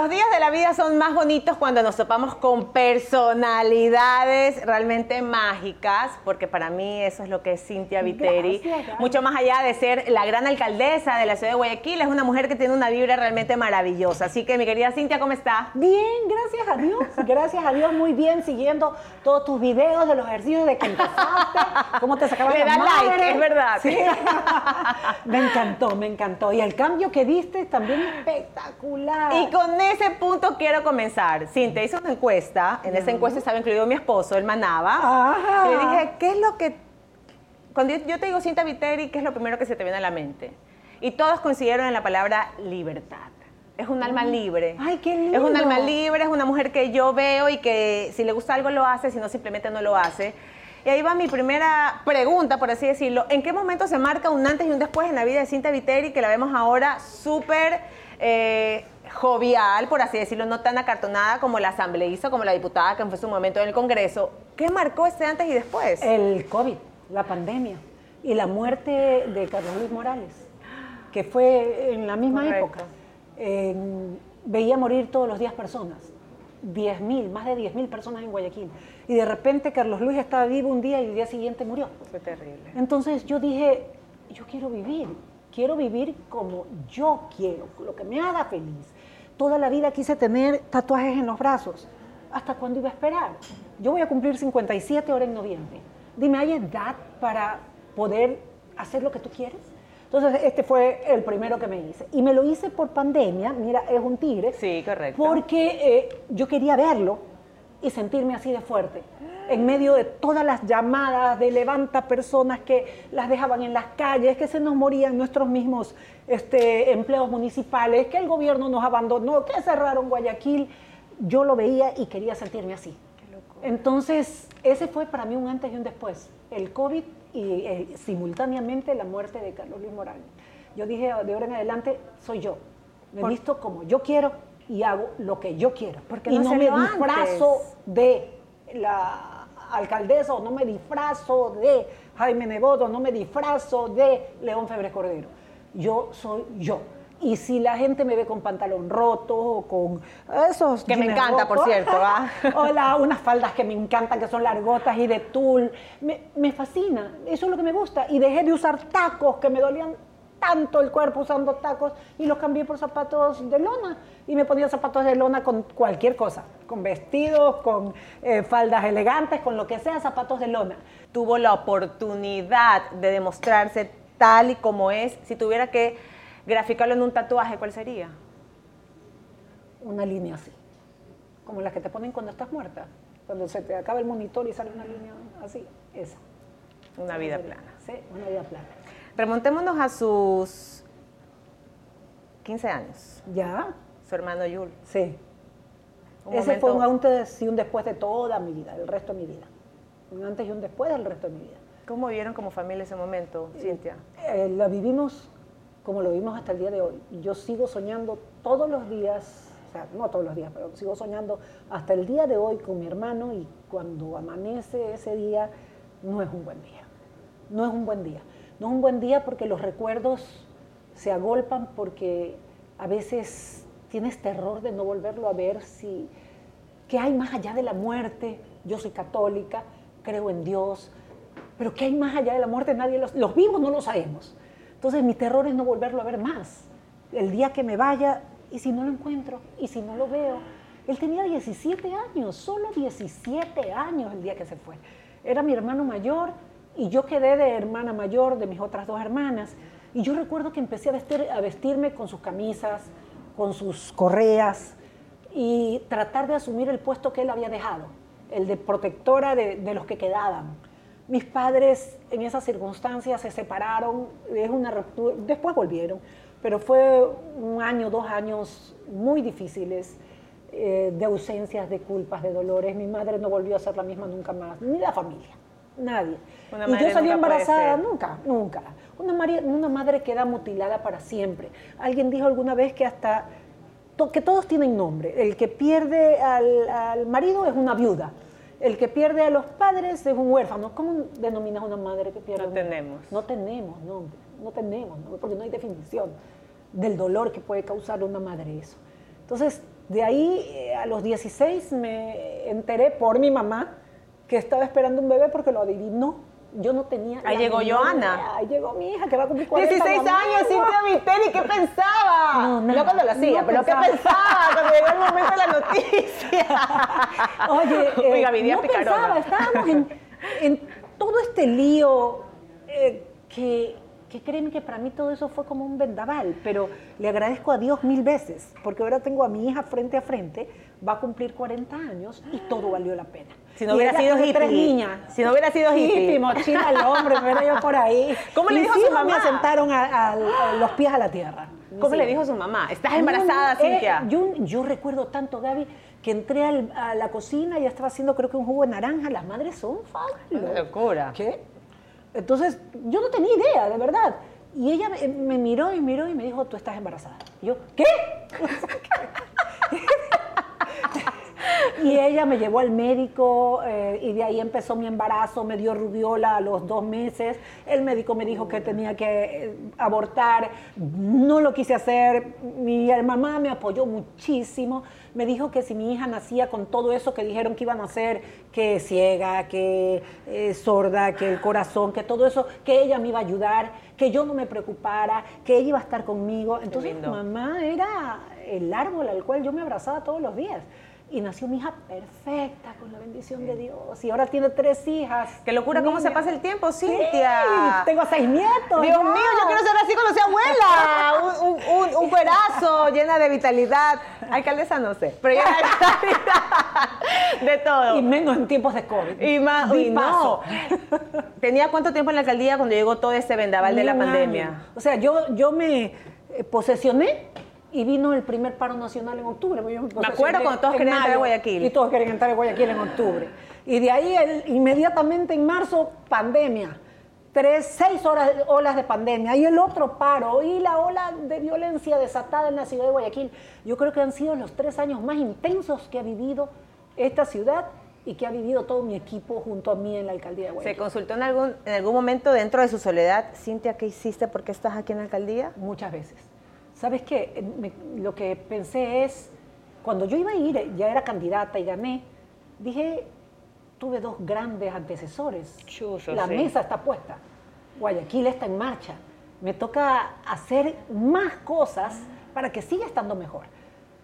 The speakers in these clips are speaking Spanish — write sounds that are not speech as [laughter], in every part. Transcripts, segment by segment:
Los días de la vida son más bonitos cuando nos topamos con personalidades realmente mágicas, porque para mí eso es lo que es Cintia Viteri. Mucho más allá de ser la gran alcaldesa de la ciudad de Guayaquil, es una mujer que tiene una vibra realmente maravillosa. Así que mi querida Cintia, ¿cómo está? Bien, gracias a Dios. Gracias a Dios, muy bien, siguiendo todos tus videos de los ejercicios de que empezaste, cómo te sacabas Le madre. like, es verdad. Sí. [laughs] me encantó, me encantó. Y el cambio que diste también espectacular. Y con ese punto quiero comenzar. Cintia hizo una encuesta, en esa encuesta estaba incluido mi esposo, el Manaba. Y le dije, ¿qué es lo que... Cuando yo- te digo Cintia Viteri, ¿qué es lo primero que se te viene a la mente? Y todos coincidieron en la palabra libertad. Es un alma libre. Ay, qué Es un lindo. alma libre, es una mujer que yo veo y que si le gusta algo lo hace, si no simplemente no lo hace. Y ahí va mi primera pregunta, por así decirlo. ¿En qué momento se marca un antes y un después en la vida de Cintia Viteri, que la vemos ahora súper eh, jovial, por así decirlo, no tan acartonada como la asambleísta, como la diputada que fue su momento en el Congreso? ¿Qué marcó este antes y después? El COVID, la pandemia y la muerte de Carlos Luis Morales, que fue en la misma Correcto. época. Veía morir todos los días personas, 10 mil, más de 10 mil personas en Guayaquil. Y de repente Carlos Luis estaba vivo un día y el día siguiente murió. Fue terrible. Entonces yo dije, yo quiero vivir, quiero vivir como yo quiero, lo que me haga feliz. Toda la vida quise tener tatuajes en los brazos. ¿Hasta cuándo iba a esperar? Yo voy a cumplir 57 ahora en noviembre. Dime, ¿hay edad para poder hacer lo que tú quieres? Entonces este fue el primero que me hice. Y me lo hice por pandemia, mira, es un tigre. Sí, correcto. Porque eh, yo quería verlo y sentirme así de fuerte. En medio de todas las llamadas de levanta personas que las dejaban en las calles, que se nos morían nuestros mismos este, empleos municipales, que el gobierno nos abandonó, que cerraron Guayaquil, yo lo veía y quería sentirme así. Entonces, ese fue para mí un antes y un después. El COVID y eh, simultáneamente la muerte de Carlos Luis Morales. Yo dije, de ahora en adelante, soy yo. Me Por- visto como yo quiero y hago lo que yo quiero. Porque y no me disfrazo antes. de la alcaldesa o no me disfrazo de Jaime Nebot o no me disfrazo de León Febres Cordero. Yo soy yo. Y si la gente me ve con pantalón roto o con esos... Que me encanta, por cierto, ¿ah? [laughs] o la- unas faldas que me encantan, que son largotas y de tul. Me, me fascina, eso es lo que me gusta. Y dejé de usar tacos que me dolían tanto el cuerpo usando tacos y los cambié por zapatos de lona. Y me ponía zapatos de lona con cualquier cosa, con vestidos, con eh, faldas elegantes, con lo que sea, zapatos de lona. tuvo la oportunidad de demostrarse tal y como es. Si tuviera que graficarlo en un tatuaje, ¿cuál sería? Una línea así, como las que te ponen cuando estás muerta. Cuando se te acaba el monitor y sale una línea así, esa. Una vida plana. Sí, una vida plana. Remontémonos a sus 15 años. ¿Ya? Su hermano Yul. Sí. Un Ese momento- fue un antes y un después de toda mi vida, el resto de mi vida. Un antes y un después del resto de mi vida. ¿Cómo vieron como familia ese momento, Cintia? Eh, la vivimos como lo vivimos hasta el día de hoy. Yo sigo soñando todos los días, o sea, no todos los días, pero sigo soñando hasta el día de hoy con mi hermano y cuando amanece ese día, no es un buen día. No es un buen día. No es un buen día porque los recuerdos se agolpan porque a veces tienes terror de no volverlo a ver si qué hay más allá de la muerte. Yo soy católica, creo en Dios, pero qué hay más allá de la muerte nadie los, los vivos no lo sabemos. Entonces mi terror es no volverlo a ver más. El día que me vaya y si no lo encuentro y si no lo veo. Él tenía 17 años, solo 17 años el día que se fue. Era mi hermano mayor y yo quedé de hermana mayor de mis otras dos hermanas. Y yo recuerdo que empecé a, vestir, a vestirme con sus camisas, con sus correas y tratar de asumir el puesto que él había dejado, el de protectora de, de los que quedaban. Mis padres en esas circunstancias se separaron, es una ruptura, después volvieron, pero fue un año, dos años muy difíciles eh, de ausencias, de culpas, de dolores. Mi madre no volvió a ser la misma nunca más, ni la familia, nadie. Una y madre yo salí embarazada, nunca, nunca. Una, mari- una madre queda mutilada para siempre. Alguien dijo alguna vez que hasta to- que todos tienen nombre. El que pierde al, al marido es una viuda. El que pierde a los padres es un huérfano. ¿Cómo denominas una madre que pierde? No tenemos. No tenemos nombre. No tenemos nombre, porque no hay definición del dolor que puede causar una madre eso. Entonces, De ahí, eh, a los 16, me enteré por mi mamá que estaba esperando un bebé porque lo adivinó. Yo no tenía. Ahí llegó Joana. Ahí llegó mi hija que va a cumplir 40 16 mamá. años, Cintia Viteri, ¿qué pensaba? No, nada. No cuando lo hacía, No pero pensaba. ¿qué pensaba cuando llegó el momento de la noticia? [laughs] Oye, [laughs] eh, Oiga, no picarona. pensaba, estábamos en, en todo este lío eh, que, que créeme que para mí todo eso fue como un vendaval, pero le agradezco a Dios mil veces, porque ahora tengo a mi hija frente a frente, va a cumplir 40 años y todo valió la pena. Si no Y hubiera sido tiene tres hippie. niñas. Si no hubiera sido hippie. mochila al hombre, me yo por ahí. ¿Cómo le dijo a su hijos me mamá? asentaron a, a- a los pies a la tierra. ¿Cómo le dijo su mamá? ¿Estás No, embarazada, no, eh, Cintia? yo, yo recuerdo tanto, Gaby, que entré al- a la cocina y ya estaba haciendo creo que un jugo de naranja. Las madres son fabulosas. Una locura. ¿Qué? Entonces, yo no tenía idea, de verdad. Y ella me, miró y miró y me dijo, tú estás embarazada. Y yo, ¿qué? Y ella me llevó al médico eh, y de ahí empezó mi embarazo, me dio rubiola a los dos meses. El médico me dijo que tenía que eh, abortar. No lo quise hacer. Mi mamá me apoyó muchísimo. Me dijo que si mi hija nacía con todo eso que dijeron que iban a hacer, que ciega, que eh, sorda, que el corazón, que todo eso, que ella me iba a ayudar, que yo no me preocupara, que ella iba a estar conmigo. Entonces, mamá era el árbol al cual yo me abrazaba todos los días. Y nació mi hija perfecta, con la bendición de Dios. Y ahora tiene tres hijas. Qué locura, ¿cómo se pasa el tiempo, Sí, Cintia? tengo seis nietos. Dios mío, yo quiero ser así cuando sea abuela. [laughs] Un, un, un, un cuerazo llena de vitalidad. Alcaldesa no sé, pero llena de vitalidad. De todo. Y menos en tiempos de COVID. Y más, uy, no. ¿Tenía cuánto tiempo en la alcaldía cuando llegó todo este vendaval de la pandemia? año. O sea, yo, yo me posesioné y vino el primer paro nacional en octubre. yo posesioné acuerdo cuando todos querían entrar a Guayaquil. Y todos querían entrar a Guayaquil en octubre. Y de ahí, el- inmediatamente en marzo, pandemia. Tres, seis horas, olas de pandemia. Y el otro paro. Y la ola de violencia desatada en la ciudad de Guayaquil. Yo creo que han sido los tres años más intensos que ha vivido esta ciudad y que ha vivido todo mi equipo junto a mí en la alcaldía de ¿Se Guayaquil. consultó en algún, en algún momento dentro de su soledad, Cintia, qué hiciste? ¿Por qué estás aquí en la alcaldía? Muchas veces. ¿Sabes qué? Eh, me- lo que pensé es, cuando yo iba a ir, ya era candidata y gané, dije, tuve dos grandes antecesores. La sí. mesa está puesta. Guayaquil está en marcha. Me toca hacer más cosas para que siga estando mejor.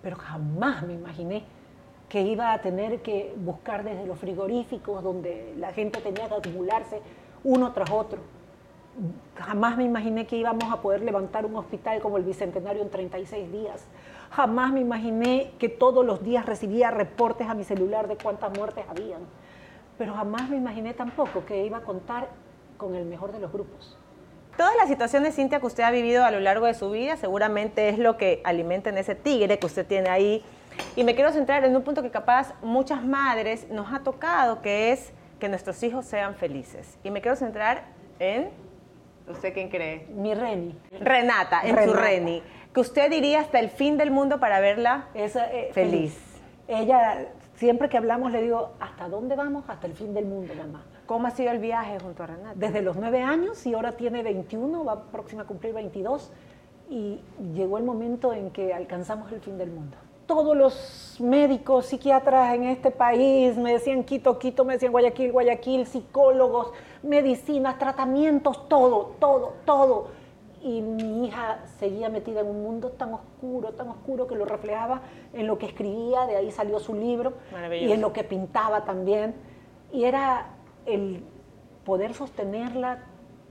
Pero jamás me imaginé que iba a tener que buscar desde los frigoríficos donde la gente tenía que acumularse uno tras otro. Jamás me imaginé que íbamos a poder levantar un hospital como el Bicentenario en 36 días. Jamás me imaginé que todos los días recibía reportes a mi celular de cuántas muertes habían. Pero jamás me imaginé tampoco que iba a contar con el mejor de los grupos. Todas las situaciones, Cintia, que usted ha vivido a lo largo de su vida, seguramente es lo que alimenta en ese tigre que usted tiene ahí. Y me quiero centrar en un punto que capaz muchas madres nos ha tocado, que es que nuestros hijos sean felices. Y me quiero centrar en, ¿usted quién cree? Mi Reni. Renata, en su Renata. Reni. Que usted diría hasta el fin del mundo para verla Es, eh, Feliz. Ella, siempre que hablamos, le digo, ¿hasta dónde vamos? Hasta el fin del mundo, mamá. ¿Cómo ha sido el viaje junto a Renata? Desde los nueve años y ahora tiene 21, va próxima a cumplir 22 y llegó el momento en que alcanzamos el fin del mundo. Todos los médicos, psiquiatras en este país me decían Quito, Quito, me decían Guayaquil, Guayaquil, psicólogos, medicinas, tratamientos, todo, todo, todo. Y mi hija seguía metida en un mundo tan oscuro, tan oscuro que lo reflejaba en lo que escribía, de ahí salió su libro, y en lo que pintaba también. Y era el poder sostenerla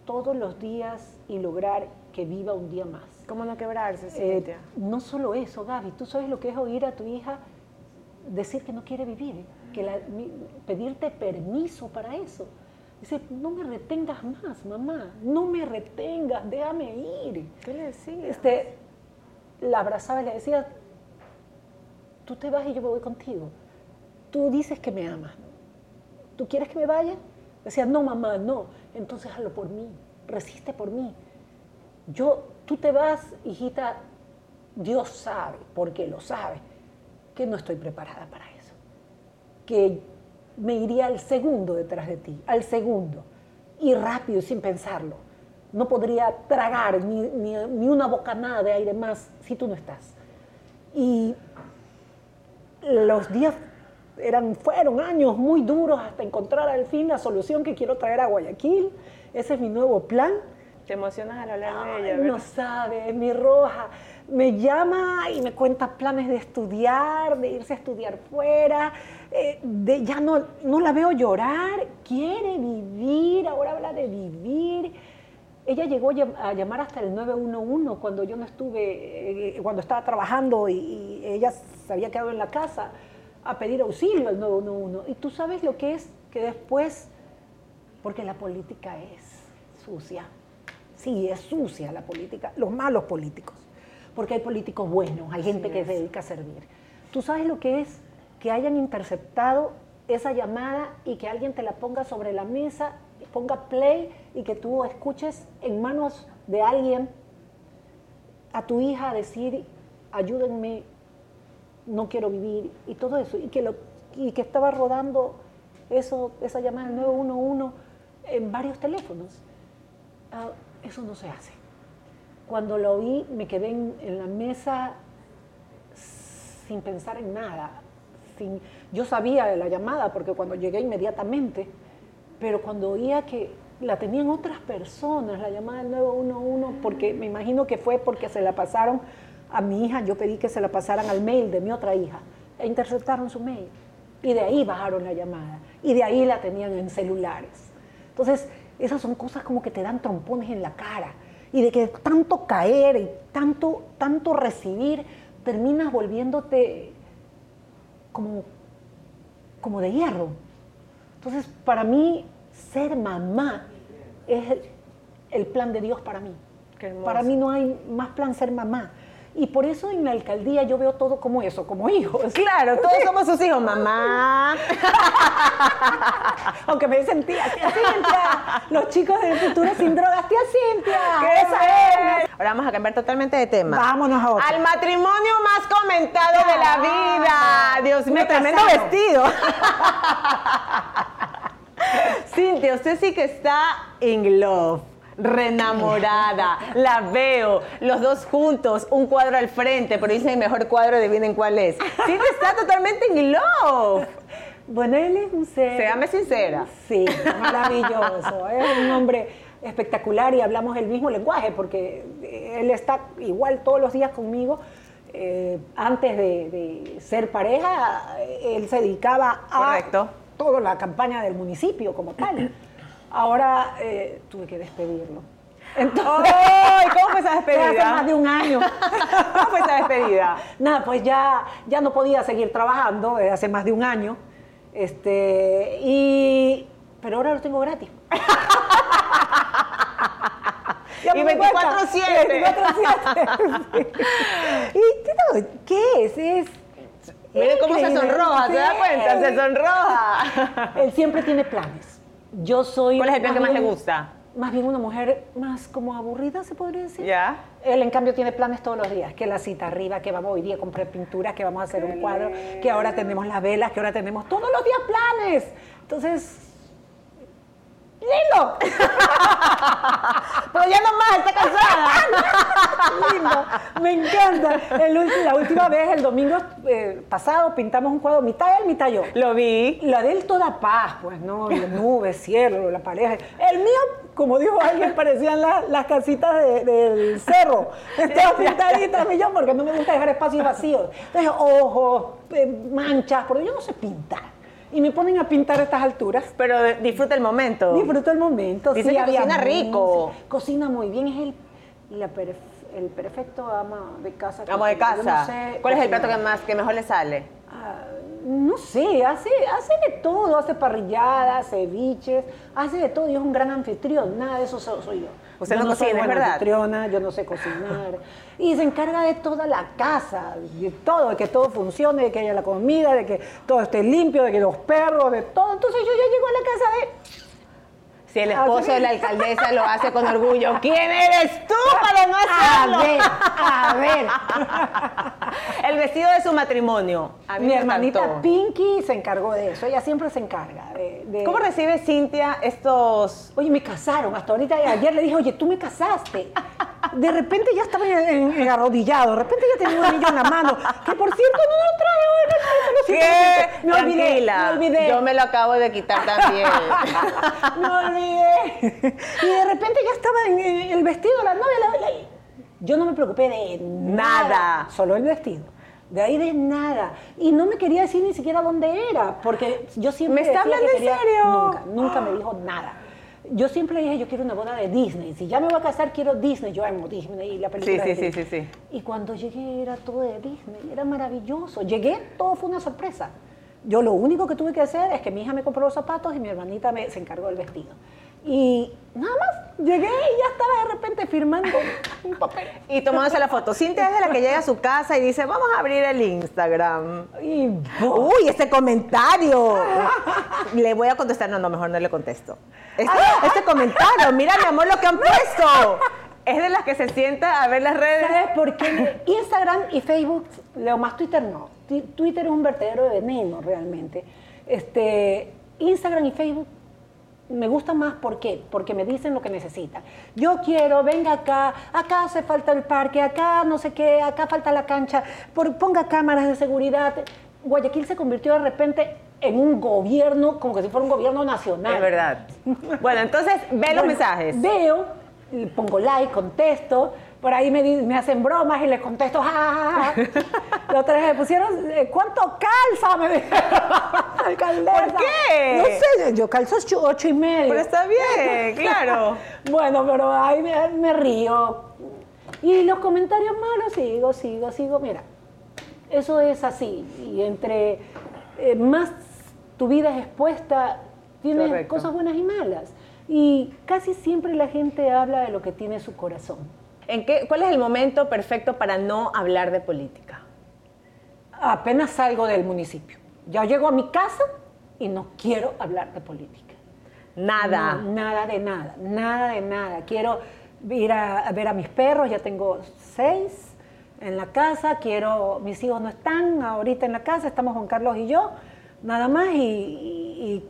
todos los días y lograr que viva un día más. ¿Cómo no quebrarse, Eh, no solo eso, Gaby, tú sabes lo que es oír a tu hija decir que no quiere vivir, que la- pedirte permiso para eso. Dice, no me retengas más, mamá, no me retengas, déjame ir. ¿Qué le decía? Este, la abrazaba y le decía, tú te vas y yo me voy contigo. Tú dices que me amas. ¿Tú quieres que me vaya? Decía, no, mamá, no. Entonces hazlo por mí, resiste por mí. Yo, tú te vas, hijita, Dios sabe, porque lo sabe, que no estoy preparada para eso. Que me iría al segundo detrás de ti, al segundo, y rápido, sin pensarlo. No podría tragar ni, ni- ni una bocanada de aire más si tú no estás. Y los días eran, fueron años muy duros hasta encontrar al fin la solución que quiero traer a Guayaquil. Ese es mi nuevo plan. Te emocionas al hablar de ella, Ay, no sabe, mi roja. Me llama y me cuenta planes de estudiar, de irse a estudiar fuera. eh, de, ya no, no la veo llorar, quiere vivir, ahora habla de vivir. Ella llegó a llamar hasta el 911 cuando yo no estuve, eh, cuando estaba trabajando y, y ella se había quedado en la casa a pedir auxilio al 911. Y tú sabes lo que es que después, porque la política es sucia, sí, es sucia la política, los malos políticos, porque hay políticos buenos, hay gente que se dedica a servir. ¿Tú sabes lo que es que hayan interceptado esa llamada y que alguien te la ponga sobre la mesa, ponga play y que tú escuches en manos de alguien a tu hija decir, ayúdenme, no quiero vivir y todo eso, y que, lo, y que estaba rodando eso, esa llamada del 911 en varios teléfonos. Ah, eso no se hace. Cuando lo oí, me quedé en, la mesa sin pensar en nada. Sin, yo sabía la llamada porque cuando llegué inmediatamente, pero cuando oía que la tenían otras personas, la llamada del 911, porque me imagino que fue porque se la pasaron a mi hija, yo pedí que se la pasaran al mail de mi otra hija, e interceptaron su mail. Y de ahí bajaron la llamada, y de ahí la tenían en celulares. Entonces, esas son cosas como que te dan trompones en la cara, y de que tanto caer y tanto, tanto recibir, terminas volviéndote como, como de hierro. Entonces, para mí, ser mamá es el, el plan de Dios para mí. Para mí no hay más plan ser mamá. Y por eso en la alcaldía yo veo todo como eso, como hijos. Claro, todos somos sus hijos, mamá. [laughs] Aunque me dicen tía, tía Cintia, los chicos del futuro sin drogas, tía Cintia. ¿Qué esa es. Ahora vamos a cambiar totalmente de tema. Vámonos a otro. Al matrimonio más comentado de la vida. Dios mío, Me tremendo vestido. [laughs] Cintia, usted sí que está in love. Renamorada, la veo, los dos juntos, un cuadro al frente, pero dicen el mejor cuadro, adivinen cuál es. Cintia está totalmente in love. Bueno, él es un ser. Séame sincera. Sí, maravilloso. es un hombre espectacular y hablamos el mismo lenguaje porque él está igual todos los días conmigo. Eh, antes de, de ser pareja, él se dedicaba a Correcto. toda la campaña del municipio como tal. Ahora eh, tuve que despedirlo. Entonces, [laughs] ¡Ay! ¿Cómo fue esa [laughs] hace más despedida? de un año. [laughs] ¿Cómo fue esa despedida? Nada, pues ya, ya no podía seguir trabajando desde hace más de un año. Este, y, pero ahora lo tengo gratis. Y me di cuenta. 24/7. 24/7. y no, ¿qué es? Es Miren cómo se sonroja, ¿se da Sí. cuenta? Se sonroja. Él siempre tiene planes. Yo soy. ¿Cuál es el plan que más le gusta? Más bien una mujer más como aburrida, se podría decir. ¿Ya? Él, en cambio, tiene planes todos los días. Que la cita arriba, que vamos hoy día a comprar pinturas, que vamos a hacer un cuadro, que ahora tenemos las velas, que ahora tenemos todos los días planes. Entonces, lindo. [laughs] Pero ya no más, está cansada. [laughs] lindo. Me encanta. El la última vez, el domingo eh, pasado, pintamos un cuadro, mitad él, mitad yo. Lo vi. La de él toda paz, pues, ¿no? Y nubes, cielo, la pareja. El mío, como dijo alguien, parecían la- las casitas de- del cerro. [laughs] Estaba pintadita, yo, porque no me gusta dejar espacios vacíos. Entonces, ojos, eh, manchas, porque yo no sé pintar. Y me ponen a pintar a estas alturas. Pero disfruta el momento. Disfruto el momento. Dice que había cocina rico. Cocina muy bien, es el, la perf- el perfecto ama de casa. que Amo de no casa. sé ¿Cuál es el plato que más que mejor le sale? Ah, no sé, hace, hace de todo, hace parrilladas, ceviches, hace de todo y es un gran anfitrión, nada de eso so- soy yo. Usted Yo no soy cocina, ¿es buena verdad? anfitriona, yo no sé cocinar. Y se encarga de toda la casa, de todo, de que todo funcione, de que haya la comida, de que todo esté limpio, de que los perros, de todo. Entonces yo ya llego a la casa de... Si el esposo de la alcaldesa lo hace con orgullo, ¿quién eres tú [laughs] para no hacerlo? A ver, a ver. [laughs] El vestido de su matrimonio. A mí Mi me hermanita encantó. Pinky se encargó de eso, ella siempre se encarga de... de- ¿Cómo recibe Cintia estos Oye, me casaron. Hasta ahorita, ayer le dije, oye, tú me casaste. [laughs] De repente ya estaba en, en- en arrodillado. De repente ya tenía un anillo en la mano. Que por cierto, no lo trae hoy. No, no, ¿Qué? Me olvidé, Tranquila, me olvidé. Yo me lo acabo de quitar también. [laughs] me olvidé. Y de repente ya estaba en el vestido, la novia, la, la- yo no me preocupé de nada, Nada. solo el vestido. De ahí de nada. Y no me quería decir ni siquiera dónde era, porque yo siempre ¿Me está hablando en serio? Nunca, nunca me dijo nada. Yo siempre dije, yo quiero una boda de Disney. Si ya me voy a casar, quiero Disney. Yo amo Disney y la película Sí, de sí, sí, sí, sí. Y cuando llegué era todo de Disney, era maravilloso. Llegué, todo fue una sorpresa. Yo lo único que tuve que hacer es que mi hija me compró los zapatos y mi hermanita me, se encargó del vestido. Y nada más, llegué y ya estaba de repente firmando [laughs] un papel. Y tomándose la foto. Cintia es de la que llega a su casa y dice, vamos a abrir el Instagram. Y Uy, este comentario. Le voy a contestar. No, no, mejor no le contesto. Este, este comentario, mira mi amor lo que han puesto. Es de las que se sienta a ver las redes. ¿Sabes por qué? Instagram y Facebook, leo más Twitter no. Twitter es un vertedero de veneno realmente. Este, Instagram y Facebook me gustan más, ¿por qué? Porque me dicen lo que necesitan. Yo quiero, venga acá, acá hace falta el parque, acá no sé qué, acá falta la cancha, por- ponga cámaras de seguridad. Guayaquil se convirtió de repente en un gobierno, como que si fuera un gobierno nacional. Es verdad. Bueno, entonces ve los mensajes. Veo, pongo like, contesto. Por ahí me, me hacen bromas y les contesto, ja, ja, ja". [laughs] Otra vez me pusieron, eh, ¿cuánto calza? Me dijeron. [laughs] ¿Por qué? No sé, yo calzo ocho, ocho y medio. Pero está bien, [laughs] claro. Bueno, pero ahí me, me río. Y los comentarios malos, sigo, sigo, sigo. Mira, eso es así. Y entre eh, más tu vida es expuesta, tienes Correcto. cosas buenas y malas. Y casi siempre la gente habla de lo que tiene su corazón. ¿En qué, ¿Cuál es el momento perfecto para no hablar de política? Apenas salgo del municipio. Ya llego a mi casa y no quiero hablar de política. Nada. No, nada de nada, nada de nada. Quiero ir a, a ver a mis perros, ya tengo seis en la casa, quiero, mis hijos no están ahorita en la casa, estamos Juan Carlos y yo, nada más, y, y- y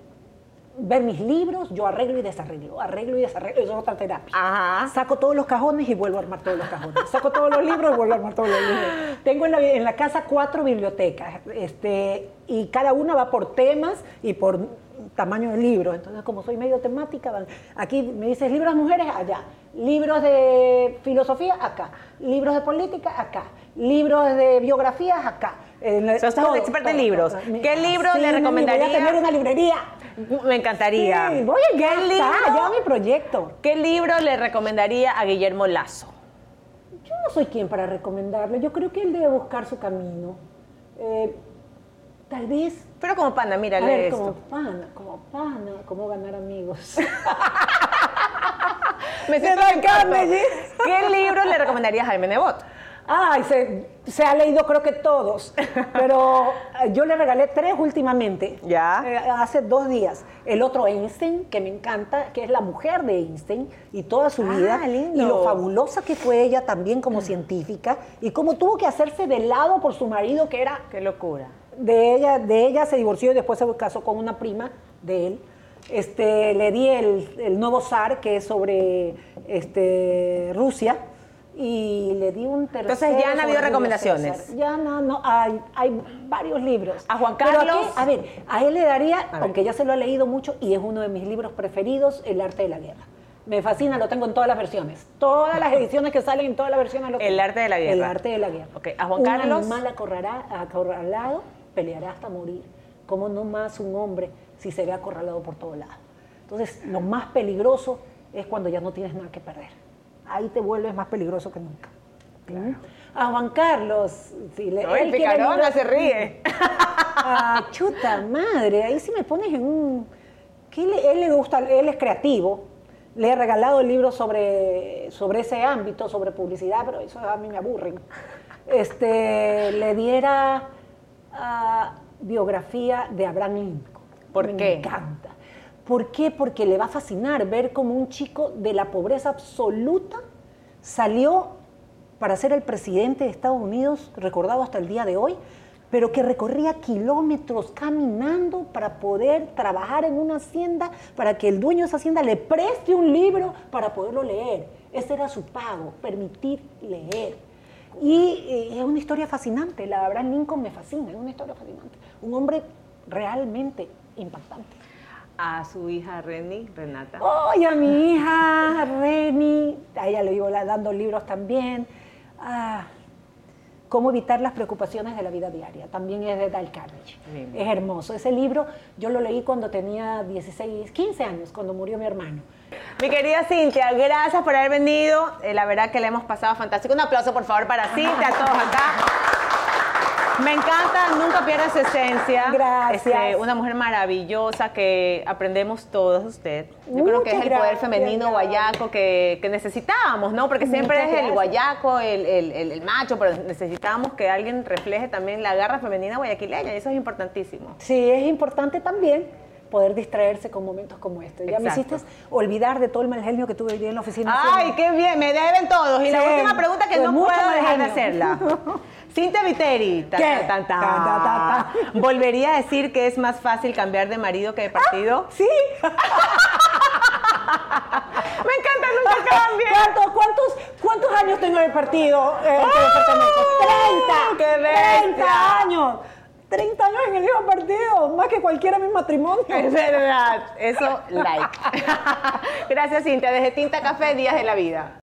ver mis libros, yo arreglo y desarreglo, arreglo y desarreglo, eso es otra terapia. Ajá. Saco todos los cajones y vuelvo a armar todos los cajones. Saco todos los libros y vuelvo a armar todos los libros. Tengo en la, en la casa cuatro bibliotecas este, y cada una va por temas y por tamaño de libro. Entonces, como soy medio temática, van- aquí me dices libros mujeres, allá. Libros de filosofía, acá. Libros de política, acá. Libros de biografías, acá. En la- O sea, estás una experta en libros. Me- ¿Qué libro Sí, le recomendaría? Voy a tener una librería. Me encantaría. Sí, voy a ¿Qué libro? ya mi proyecto. ¿Qué libro le recomendaría a Guillermo Lazo? Yo no soy quien para recomendarle. Yo creo que él debe buscar su camino. Eh, tal vez. Pero como pana, mira, A ver, esto. como pana, como pana, cómo ganar amigos. [laughs] Me siento en. ¿Qué libro le recomendaría a Jaime Nebot? Ay, se, se ha leído creo que todos, [laughs] pero eh, yo le regalé tres últimamente. Ya. Eh, hace dos días. El otro Einstein, que me encanta, que es la mujer de Einstein y toda su Ah, vida. lindo. Y lo fabulosa que fue ella también como científica y cómo tuvo que hacerse de lado por su marido, que era Qué locura. de ella, de ella se divorció y después se casó con una prima de él. Este, le di el, el nuevo zar, que es sobre este, Rusia, y le di un tercero. Entonces, ya han habido recomendaciones. César. Ya no, no, hay, hay varios libros. ¿A Juan Pero Carlos? aquí, a ver, a él le daría, aunque ya se lo ha leído mucho, y es uno de mis libros preferidos, El arte de la guerra. Me fascina, lo tengo en todas las versiones. Todas las ediciones que salen en todas las versiones. Lo El arte de la guerra. El arte de la guerra. Ok, ¿a Juan Un Carlos? animal acorralá- acorralado peleará hasta morir. Como no más un hombre si se ve acorralado por todos lados. Entonces, lo más peligroso es cuando ya no tienes nada que perder. Ahí te vuelves más peligroso que nunca. ¿Mm? A Juan Carlos, si le, Ay, él libros- se ríe. [laughs] Ah, chuta madre, ahí sí me pones en un... ¿Qué le- él le gusta, él es creativo. Le he regalado el libro sobre, sobre ese ámbito, sobre publicidad, pero eso a mí me aburren. Este, le diera ah, biografía de Abraham Lincoln. ¿Por me qué? encanta. ¿Por qué? Porque le va a fascinar ver cómo un chico de la pobreza absoluta salió para ser el presidente de Estados Unidos, recordado hasta el día de hoy, pero que recorría kilómetros caminando para poder trabajar en una hacienda, para que el dueño de esa hacienda le preste un libro para poderlo leer. Ese era su pago, permitir leer. Y eh, es una historia fascinante, la Abraham Lincoln me fascina, es una historia fascinante. Un hombre realmente impactante. A su hija Reni, Renata. ¡Ay, a mi hija Reni! A ella le digo la- dando libros también. Ah, Cómo evitar las preocupaciones de la vida diaria. También es de Dale Carnegie. Lindo. Es hermoso. Ese libro yo lo leí cuando tenía 16, 15 años, cuando murió mi hermano. Mi querida Cintia, gracias por haber venido. Eh, la verdad que le hemos pasado fantástico. Un aplauso, por favor, para Cintia, a todos acá. Me encanta, nunca pierde su esencia. Gracias. Este, una mujer maravillosa que aprendemos todos usted. Yo creo que es el Muchas poder gracias, femenino Gaby. guayaco que, que necesitábamos, ¿no? Porque siempre Muchas es el gracias. guayaco, el, el- el- el macho, pero necesitamos que alguien refleje también la garra femenina guayaquileña y eso es importantísimo. Sí, es importante también poder distraerse con momentos como este. Ya me Exacto. hiciste olvidar de todo el mal genio que tuve hoy día en la oficina. Ay, qué bien, me deben todos. Y la Sí, última pregunta que con no puedo dejar de hacerla. [laughs] Cintia Viteri, ta, ¿Qué? ta. ¿volvería a decir que es más fácil cambiar de marido que de partido? Sí. [laughs] Me encanta, nunca cambia. ¿Cuántos, cuántos, cuántos años tengo en el partido eh, que? ¡Ah! 30. ¡Qué bestia! 30 años. 30 años en el mismo partido, más que cualquiera en mi matrimonio. Es verdad, eso like. [laughs] Gracias Cintia, desde Tinta Café, Días de la Vida.